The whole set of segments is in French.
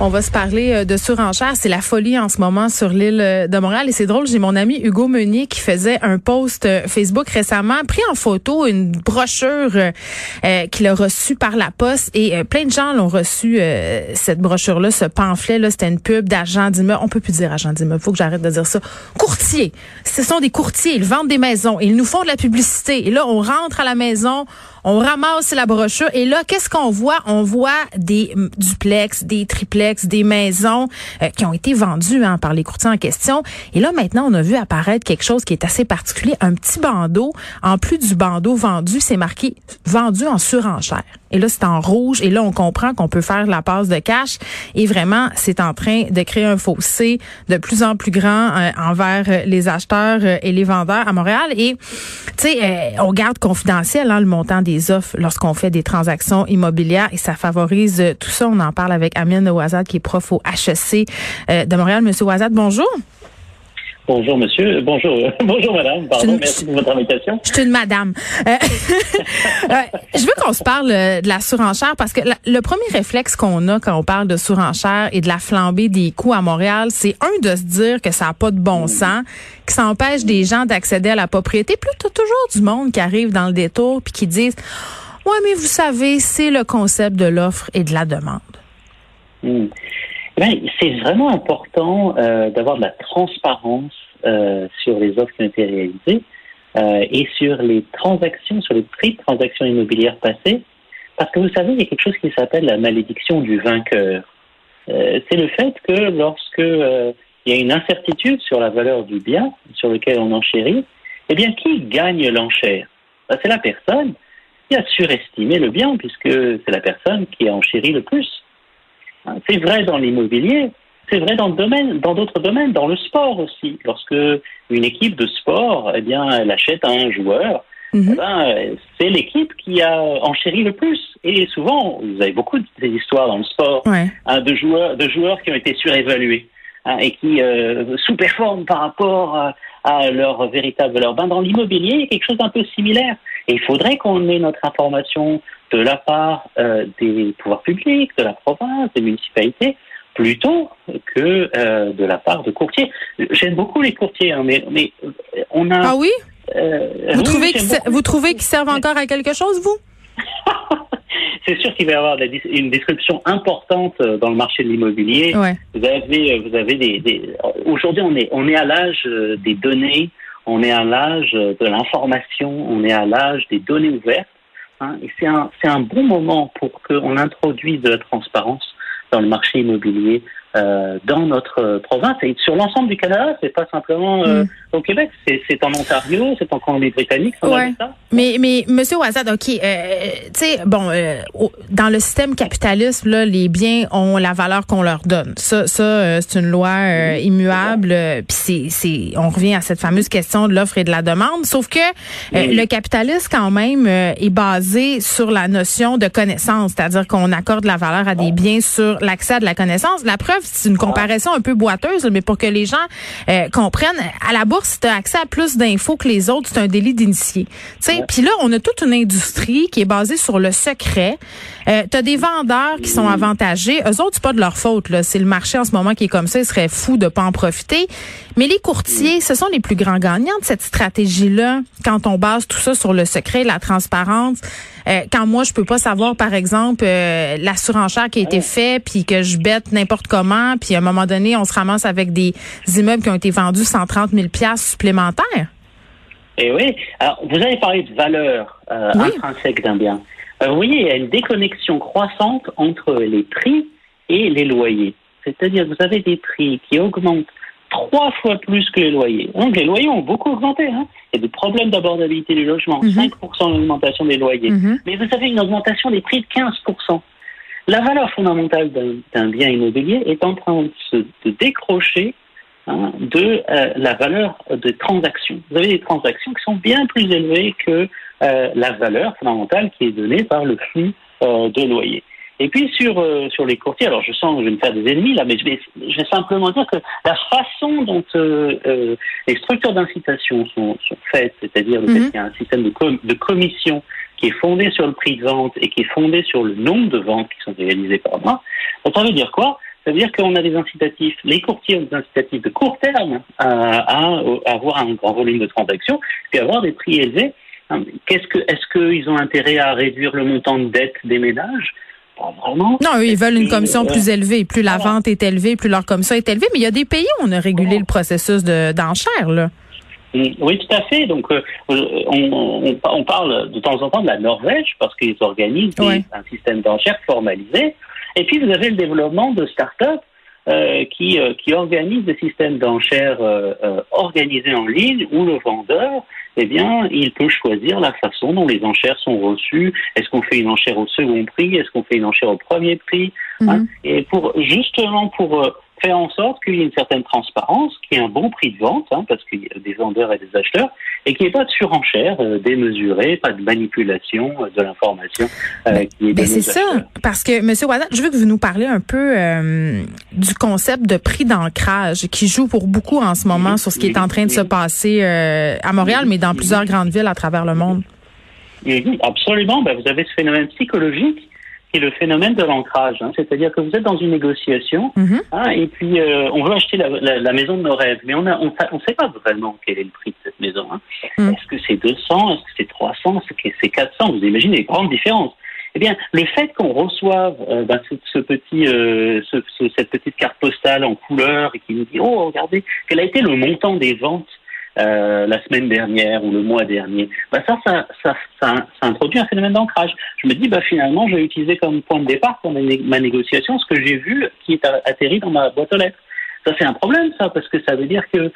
On va se parler euh, de surenchère. C'est la folie en ce moment sur l'île euh, de Montréal. Et c'est drôle, j'ai mon ami Hugo Meunier qui faisait un post euh, Facebook récemment, pris en photo une brochure qu'il a reçue par la poste. Et plein de gens l'ont reçu, cette brochure-là, ce pamphlet-là. C'était une pub d'agent d'immeuble. On peut plus dire agent d'immeuble. Faut que j'arrête de dire ça. Courtier. Ce sont des courtiers. Ils vendent des maisons. Ils nous font de la publicité. Et là, on rentre à la maison. On ramasse la brochure et là, qu'est-ce qu'on voit? On voit des duplex, des triplex, des maisons euh, qui ont été vendues hein, par les courtiers en question. Et là, maintenant, on a vu apparaître quelque chose qui est assez particulier, un petit bandeau. En plus du bandeau vendu, c'est marqué vendu en surenchère. Et là, c'est en rouge. Et là, on comprend qu'on peut faire la passe de cash. Et vraiment, c'est en train de créer un fossé de plus en plus grand euh, envers euh, les acheteurs euh, et les vendeurs à Montréal. Et, tu sais, on garde confidentiel hein, le montant des offres lorsqu'on fait des transactions immobilières. Et ça favorise tout ça. On en parle avec Amine Ouazad, qui est prof au HEC de Montréal. Monsieur Ouazad, bonjour. Bonjour, monsieur. Bonjour. Bonjour, madame. Pardon, merci pour votre invitation. Je suis une madame. Euh, je veux qu'on se parle euh, de la surenchère parce que le premier réflexe qu'on a quand on parle de surenchère et de la flambée des coûts à Montréal, c'est un de se dire que ça n'a pas de bon sens, que ça empêche des gens d'accéder à la propriété. Puis là, toujours du monde qui arrive dans le détour puis qui disent Ouais, mais vous savez, c'est le concept de l'offre et de la demande. Hmm. Ben, c'est vraiment important euh, d'avoir de la transparence euh, sur les offres qui ont été réalisées euh, et sur les transactions, sur les prix de transactions immobilières passées, parce que vous savez, il y a quelque chose qui s'appelle la malédiction du vainqueur. C'est le fait que lorsque il y a une incertitude sur la valeur du bien sur lequel on enchérit, eh bien, qui gagne l'enchère? Ben, C'est la personne qui a surestimé le bien, puisque c'est la personne qui a enchéri le plus. C'est vrai dans l'immobilier, c'est vrai dans le domaine, dans d'autres domaines, dans le sport aussi. Lorsque une équipe de sport, eh bien, elle achète un joueur, mhm. eh ben, c'est l'équipe qui a enchéri le plus. Et souvent, vous avez beaucoup d'histoires dans le sport hein, de joueurs, de joueurs qui ont été surévalués hein, et qui euh, sous-performent par rapport à, à leur véritable valeur. Ben, dans l'immobilier, il y a quelque chose d'un peu similaire. Et il faudrait qu'on ait notre information de la part euh, des pouvoirs publics, de la province, des municipalités, plutôt que euh, de la part de courtiers. J'aime beaucoup les courtiers, hein, mais, mais on a... Ah oui? Euh, vous, trouvez vous trouvez qu'ils servent encore à quelque chose, vous? c'est sûr qu'il va y avoir une description importante dans le marché de l'immobilier. Vous avez, vous avez des, des aujourd'hui on est on est à l'âge des données, on est à l'âge de l'information, on est à l'âge des données ouvertes. Hein, et c'est un, un bon moment pour qu'on introduise de la transparence dans le marché immobilier euh, dans notre province et sur l'ensemble du Canada. C'est pas simplement euh, mm. au Québec, c'est en Ontario, c'est en Colombie-Britannique. Ouais. Mais mais Monsieur Ouazad, ok, euh, tu sais, bon, euh, dans le système capitaliste, là, les biens ont la valeur qu'on leur donne. Ça, ça, euh, c'est une loi euh, immuable. Puis c'est, c'est, on revient à cette fameuse question de l'offre et de la demande. Sauf que le capitalisme, quand même, est basé sur la notion de connaissance, c'est-à-dire qu'on accorde la valeur à des biens sur l'accès à de la connaissance. La preuve c'est une comparaison un peu boiteuse, mais pour que les gens euh, comprennent, à la bourse, si tu as accès à plus d'infos que les autres, c'est un délit d'initié. Puis là, on a toute une industrie qui est basée sur le secret. Euh, tu as des vendeurs qui sont avantagés. Eux autres, c'est pas de leur faute. C'est le marché en ce moment qui est comme ça. Ils seraient fous de pas en profiter. Mais les courtiers, ce sont les plus grands gagnants de cette stratégie-là quand on base tout ça sur le secret, la transparence. Euh, quand moi, je peux pas savoir, par exemple, euh, la surenchère qui a été faite, puis que je bête n'importe comment, puis à un moment donné, on se ramasse avec des immeubles qui ont été vendus 130 000 supplémentaires? Eh oui. Alors, vous avez parlé de valeur euh, intrinsèque d'un bien. vous voyez, il y a une déconnexion croissante entre les prix et les loyers. c'est-à-dire que vous avez des prix qui augmentent trois fois plus que les loyers. Donc les loyers ont beaucoup augmenté. Hein. Il y a des problèmes d'abordabilité du logement, 5% d'augmentation des loyers. Mhm. Mais vous avez une augmentation des prix de 15%. La valeur fondamentale d'un- bien immobilier est en train de se de décrocher hein, de euh, la valeur des transactions. Vous avez des transactions qui sont bien plus élevées que euh, la valeur fondamentale qui est donnée par le flux euh, de loyer. Et puis sur euh, sur les courtiers, alors je sens que je vais me faire des ennemis là, mais je vais, je vais simplement dire que la façon dont euh, euh, les structures d'incitation sont, sont faites, c'est-à-dire le fait Mhm. qu'il y a un système de, com- de commission qui est fondé sur le prix de vente et qui est fondé sur le nombre de ventes qui sont réalisées par mois, ça veut dire quoi? Ça veut dire qu'on a des incitatifs, les courtiers ont des incitatifs de court terme à, à- à avoir un grand volume de transactions, puis avoir des prix élevés. Hein, Qu'est-ce que, est-ce qu'ils ont intérêt à réduire le montant de dette des ménages? Pas vraiment. Non, eux, ils veulent une commission euh, plus élevée. Plus la voilà. vente est élevée, plus leur commission est élevée. Mais il y a des pays où on a régulé le processus de- d'enchères, là. Mm, Oui, tout à fait. Donc, euh, on, on- on parle de temps en temps de la Norvège parce qu'ils organisent des- un système d'enchères formalisé. Et puis, vous avez le développement de start-up euh, qui, euh, qui organisent des systèmes d'enchères euh, euh, organisés en ligne où le vendeur, eh bien, il peut choisir la façon dont les enchères sont reçues. Est-ce qu'on fait une enchère au second prix? Est-ce qu'on fait une enchère au premier prix? Hein, Mhm. et pour justement pour euh, faire en sorte qu'il y ait une certaine transparence, qu'il y ait un bon prix de vente, hein, parce qu'il y a des vendeurs et des acheteurs, et qu'il n'y ait pas de surenchère euh, démesurée, pas de manipulation euh, de l'information euh, Ben c'est ça, parce que Monsieur Wazat, je veux que vous nous parliez un peu euh, du concept de prix d'ancrage qui joue pour beaucoup en ce moment sur ce qui est en train de se passer euh, à Montréal, mais dans plusieurs grandes villes à travers le monde. Absolument, ben, vous avez ce phénomène psychologique qui est le phénomène de l'ancrage. hein. C'est-à-dire que vous êtes dans une négociation Mhm. hein, et puis euh, on veut acheter la, la- la maison de nos rêves, mais on ne on, sa- on sait pas vraiment quel est le prix de cette maison. hein. Mm. Est-ce que c'est 200 Est-ce que c'est 300 Est-ce que c'est 400 Vous imaginez les grandes différences. Eh bien, le fait qu'on reçoive euh, ben, ce, ce petit, euh, ce- ce- cette petite carte postale en couleur et qui nous dit oh regardez quel a été le montant des ventes euh, la semaine dernière ou le mois dernier, ben ça, ça, ça, ça, ça introduit un phénomène d'ancrage. Je me dis, bah finalement, je vais utiliser comme point de départ pour ma, né- ma négociation ce que j'ai vu qui est atterri dans ma boîte aux lettres. Ça, c'est un problème, ça, parce que ça veut dire que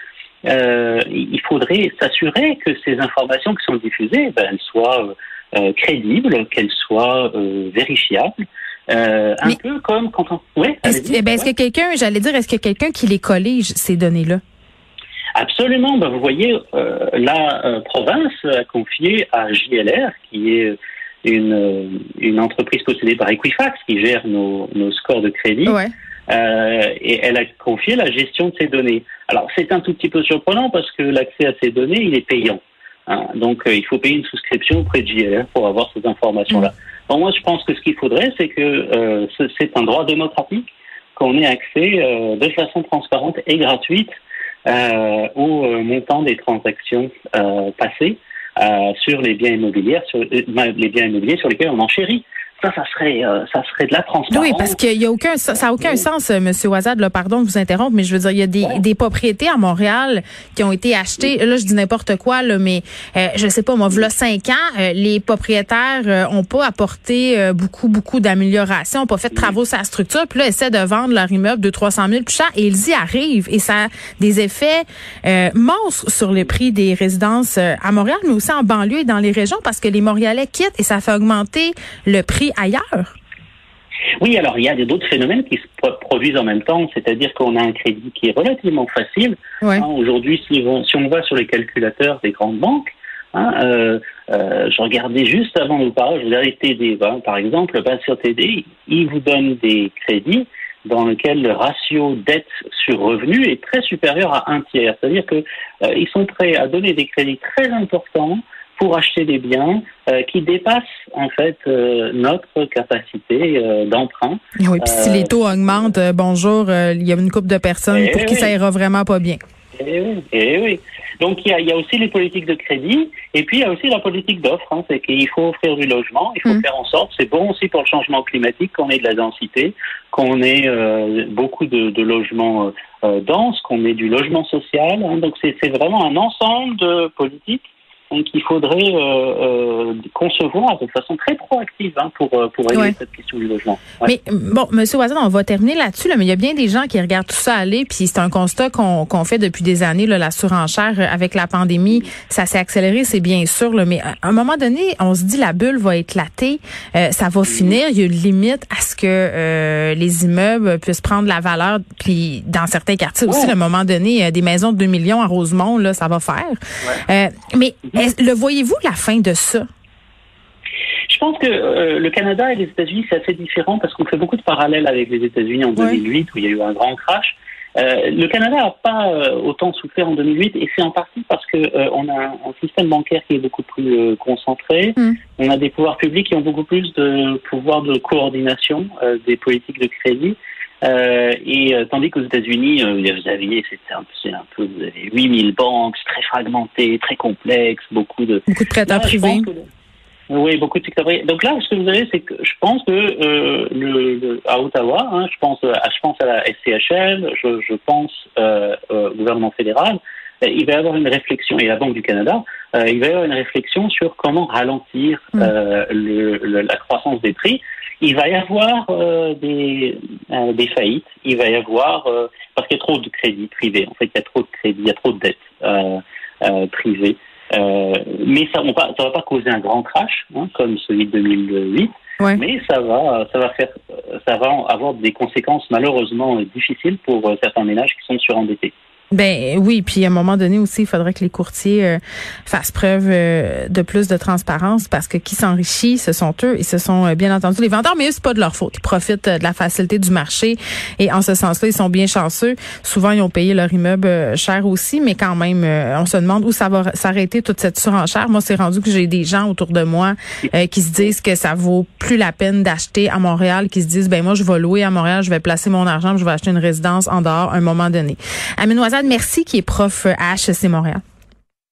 euh, il faudrait s'assurer que ces informations qui sont diffusées, ben, elles soient euh, euh, crédibles, qu'elles soient euh, vérifiables. Euh, un Mais- peu comme quand on... Oui, Est-ce allez-y. eh ben, est-ce que quelqu'un, j'allais dire, est-ce que quelqu'un qui les collige ces données-là? Absolument. Ben, vous voyez, euh, la euh, province a confié à JLR, qui est une, une entreprise possédée par Equifax, qui gère nos, nos scores de crédit, Ouais. euh, et elle a confié la gestion de ces données. Alors, c'est un tout petit peu surprenant parce que l'accès à ces données, il est payant. hein. donc, euh, il faut payer une souscription auprès de JLR pour avoir ces informations-là. Donc, moi, je pense que ce qu'il faudrait, c'est que euh, ce- c'est un droit démocratique qu'on ait accès euh, de façon transparente et gratuite euh, au euh, montant des transactions euh, passées euh, sur les biens immobiliers, sur les biens immobiliers sur lesquels on enchérit. Ça, ça serait, euh, ça serait de la transparence. Oui, parce qu'il y a aucun, ça ça a aucun sens, euh, Monsieur Wazad, là, pardon de vous interrompre, mais je veux dire, il y a des, des propriétés à Montréal qui ont été achetées. Là, je dis n'importe quoi, là, mais euh, je sais pas, moi, voilà cinq ans, euh, les propriétaires euh, ont pas apporté euh, beaucoup, beaucoup d'améliorations, ont pas fait de travaux sur la structure, puis là, essaient de vendre leur immeuble de 300 000 plus cher, et ils y arrivent, et ça a des effets euh, monstres sur le prix des résidences euh, à Montréal, mais aussi en banlieue et dans les régions, parce que les Montréalais quittent et ça fait augmenter le prix ailleurs? Oui, alors il y a d'autres phénomènes qui se pro- produisent en même temps, c'est-à-dire qu'on a un crédit qui est relativement facile. Ouais. Hein, Aujourd'hui, si, on- si on va sur les calculateurs des grandes banques, hein, euh, euh, je regardais juste avant de vous parler, je regardais TD, hein, par exemple, ben, sur TD, ils vous donnent des crédits dans lesquels le ratio dette sur revenu est très supérieur à un tiers. C'est-à-dire que euh, sont prêts à donner des crédits très importants pour acheter des biens euh, qui dépassent en fait euh, notre capacité euh, d'emprunt. Oui, puis si les taux augmentent, bonjour, il y a une couple de personnes Eh pour qui oui. ça ira vraiment pas bien. Eh oui, eh oui. Donc il y, a, il y a aussi les politiques de crédit et puis il y a aussi la politique d'offre. Hein, c'est qu'il faut offrir du logement, il faut Mm. faire en sorte, c'est bon aussi pour le changement climatique qu'on ait de la densité, qu'on ait euh, beaucoup de, de logements euh, denses, qu'on ait du logement social. hein. donc c'est vraiment un ensemble de politiques hein, qu'il faudrait euh, concevoir de façon très proactive hein, pour, pour régler cette question du logement. Mais bon, Monsieur Wazan, on va terminer là-dessus, là, mais il y a bien des gens qui regardent tout ça aller, puis c'est un constat qu'on fait depuis des années, là, la surenchère avec la pandémie, ça s'est accéléré, c'est bien sûr, là, mais à un moment donné, on se dit la bulle va éclater, ça va finir, il y a une limite à ce que les immeubles puissent prendre la valeur, puis dans certains quartiers aussi, à un moment donné, des maisons de 2 millions à Rosemont, là, ça va faire. Euh, mais le voyez-vous la fin de ça? Je pense que euh, le Canada et les États-Unis, c'est assez différent parce qu'on fait beaucoup de parallèles avec les États-Unis en 2008 où il y a eu un grand crash. Euh, le Canada n'a pas autant souffert en 2008 et c'est en partie parce que on a un, système bancaire qui est beaucoup plus concentré. Mm. On a des pouvoirs publics qui ont beaucoup plus de pouvoir de coordination des politiques de crédit. Euh, et euh, tandis qu'aux États-Unis, euh, vous aviez, c'est un, un, peu, vous avez 8000 banques, très fragmentées, très complexes, beaucoup de beaucoup de prêteurs privés. oui, beaucoup de secteurs privés. Donc là, ce que vous avez, c'est que je pense que euh, le, à Ottawa, hein, je pense à, je pense à la SCHL, je, je pense euh, au gouvernement fédéral, il va y avoir une réflexion, et la Banque du Canada, il va y avoir une réflexion sur comment ralentir mm. le, la croissance des prix il va y avoir euh, des, euh, des faillites, il va y avoir euh, parce qu'il y a trop de crédits privés. En fait, il y a trop de crédits, il y a trop de dettes privées. mais ça ne va pas causer un grand crash hein, comme celui de 2008. Mais ça va, ça va faire, ça va avoir des conséquences malheureusement difficiles pour certains ménages qui sont surendettés. Ben oui, puis à un moment donné aussi, il faudrait que les courtiers euh, fassent preuve euh, de plus de transparence parce que qui s'enrichit, ce sont eux et ce sont euh, bien entendu les vendeurs, mais eux, c'est pas de leur faute. Ils profitent de la facilité du marché et en ce sens-là, ils sont bien chanceux. Souvent, ils ont payé leur immeuble cher aussi, mais quand même, on se demande où ça va s'arrêter toute cette surenchère. Moi, c'est rendu que j'ai des gens autour de moi qui se disent que ça vaut plus la peine d'acheter à Montréal, qui se disent ben moi, je vais louer à Montréal, je vais placer mon argent, je vais acheter une résidence en dehors à un moment donné. Merci, qui est prof à HEC Montréal.